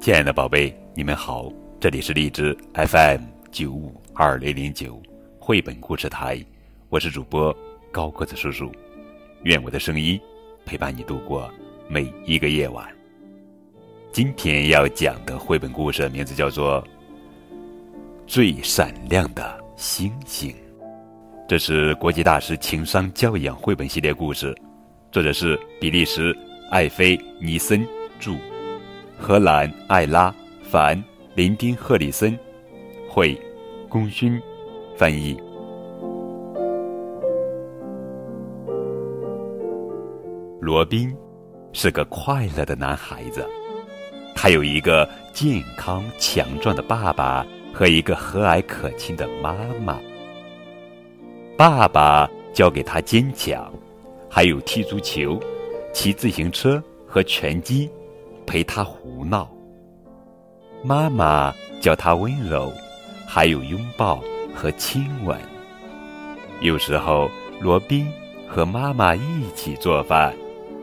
亲爱的宝贝，你们好，这里是荔枝 FM 九五二零零九绘本故事台，我是主播高个子叔叔，愿我的声音陪伴你度过每一个夜晚。今天要讲的绘本故事名字叫做《最闪亮的星星》，这是国际大师情商教养绘本系列故事，作者是比利时艾菲尼森著，荷兰艾拉凡林丁赫里森会，功勋翻译。罗宾是个快乐的男孩子。他有一个健康强壮的爸爸和一个和蔼可亲的妈妈。爸爸教给他坚强，还有踢足球、骑自行车和拳击，陪他胡闹。妈妈教他温柔，还有拥抱和亲吻。有时候，罗宾和妈妈一起做饭，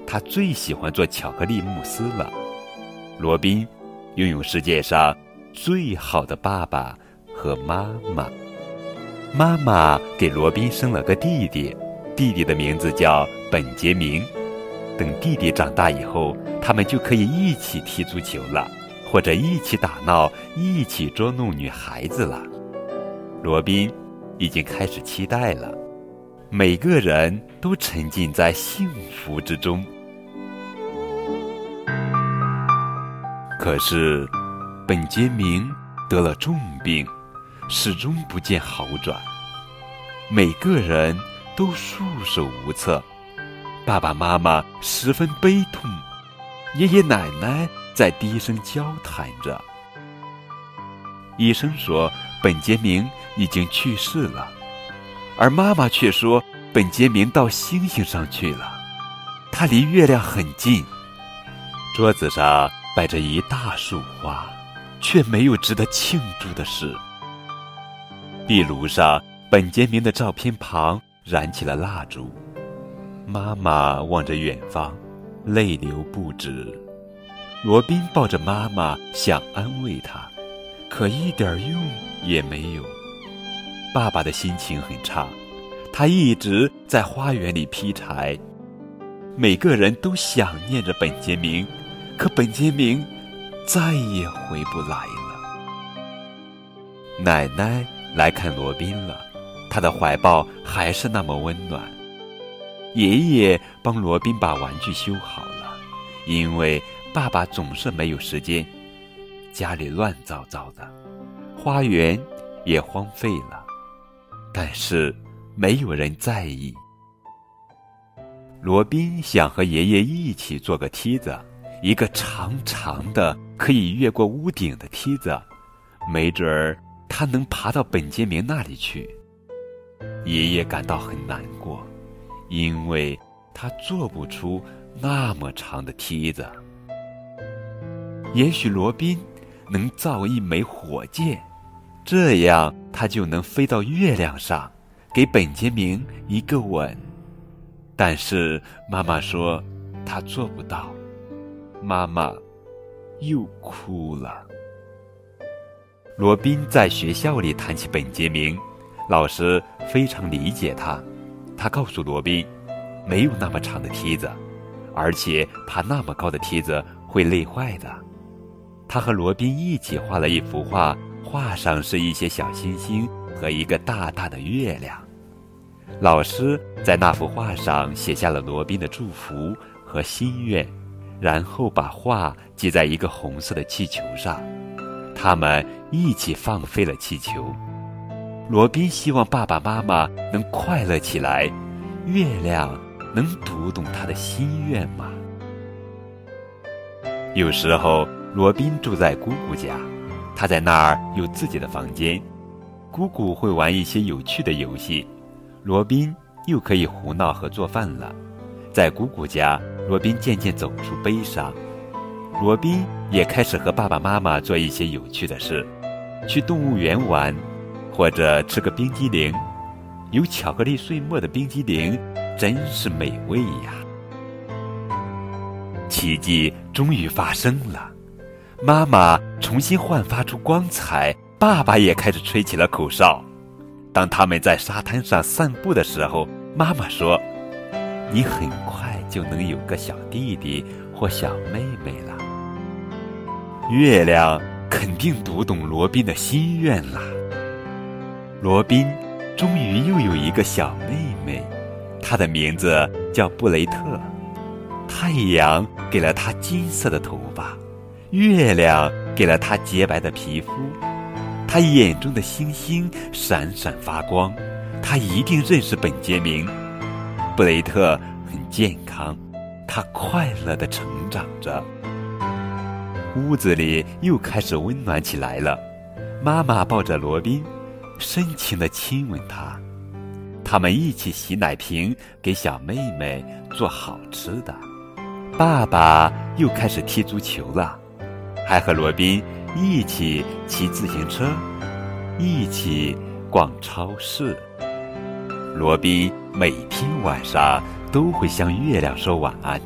他最喜欢做巧克力慕斯了。罗宾拥有世界上最好的爸爸和妈妈。妈妈给罗宾生了个弟弟，弟弟的名字叫本杰明。等弟弟长大以后，他们就可以一起踢足球了，或者一起打闹，一起捉弄女孩子了。罗宾已经开始期待了。每个人都沉浸在幸福之中。可是，本杰明得了重病，始终不见好转。每个人都束手无策，爸爸妈妈十分悲痛，爷爷奶奶在低声交谈着。医生说本杰明已经去世了，而妈妈却说本杰明到星星上去了，他离月亮很近。桌子上。摆着一大束花，却没有值得庆祝的事。壁炉上，本杰明的照片旁燃起了蜡烛。妈妈望着远方，泪流不止。罗宾抱着妈妈，想安慰她，可一点用也没有。爸爸的心情很差，他一直在花园里劈柴。每个人都想念着本杰明。可本杰明再也回不来了。奶奶来看罗宾了，他的怀抱还是那么温暖。爷爷帮罗宾把玩具修好了，因为爸爸总是没有时间。家里乱糟糟的，花园也荒废了，但是没有人在意。罗宾想和爷爷一起做个梯子。一个长长的可以越过屋顶的梯子，没准儿他能爬到本杰明那里去。爷爷感到很难过，因为他做不出那么长的梯子。也许罗宾能造一枚火箭，这样他就能飞到月亮上，给本杰明一个吻。但是妈妈说他做不到。妈妈又哭了。罗宾在学校里谈起本杰明，老师非常理解他。他告诉罗宾，没有那么长的梯子，而且爬那么高的梯子会累坏的。他和罗宾一起画了一幅画，画上是一些小星星和一个大大的月亮。老师在那幅画上写下了罗宾的祝福和心愿。然后把画系在一个红色的气球上，他们一起放飞了气球。罗宾希望爸爸妈妈能快乐起来，月亮能读懂他的心愿吗？有时候，罗宾住在姑姑家，他在那儿有自己的房间，姑姑会玩一些有趣的游戏，罗宾又可以胡闹和做饭了。在姑姑家，罗宾渐渐走出悲伤。罗宾也开始和爸爸妈妈做一些有趣的事，去动物园玩，或者吃个冰激凌。有巧克力碎末的冰激凌真是美味呀！奇迹终于发生了，妈妈重新焕发出光彩，爸爸也开始吹起了口哨。当他们在沙滩上散步的时候，妈妈说：“你很快就能有个小弟弟或小妹妹了。”月亮肯定读懂罗宾的心愿了。罗宾终于又有一个小妹妹，她的名字叫布雷特。太阳给了她金色的头发。月亮给了她洁白的皮肤，她眼中的星星闪闪发光。她一定认识本杰明。布雷特很健康，他快乐的成长着。屋子里又开始温暖起来了。妈妈抱着罗宾，深情的亲吻他。他们一起洗奶瓶，给小妹妹做好吃的。爸爸又开始踢足球了。还和罗宾一起骑自行车，一起逛超市。罗宾每天晚上都会向月亮说晚安，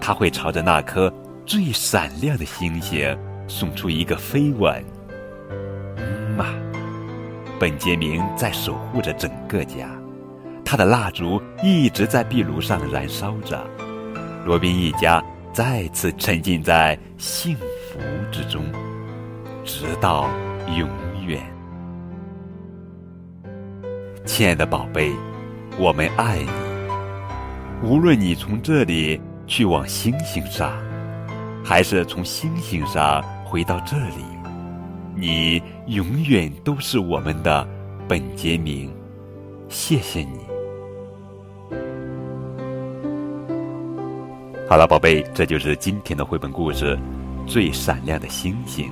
他会朝着那颗最闪亮的星星送出一个飞吻。嗯嘛，本杰明在守护着整个家，他的蜡烛一直在壁炉上燃烧着。罗宾一家再次沉浸在幸福。之中，直到永远。亲爱的宝贝，我们爱你。无论你从这里去往星星上，还是从星星上回到这里，你永远都是我们的本杰明。谢谢你。好了，宝贝，这就是今天的绘本故事。最闪亮的星星。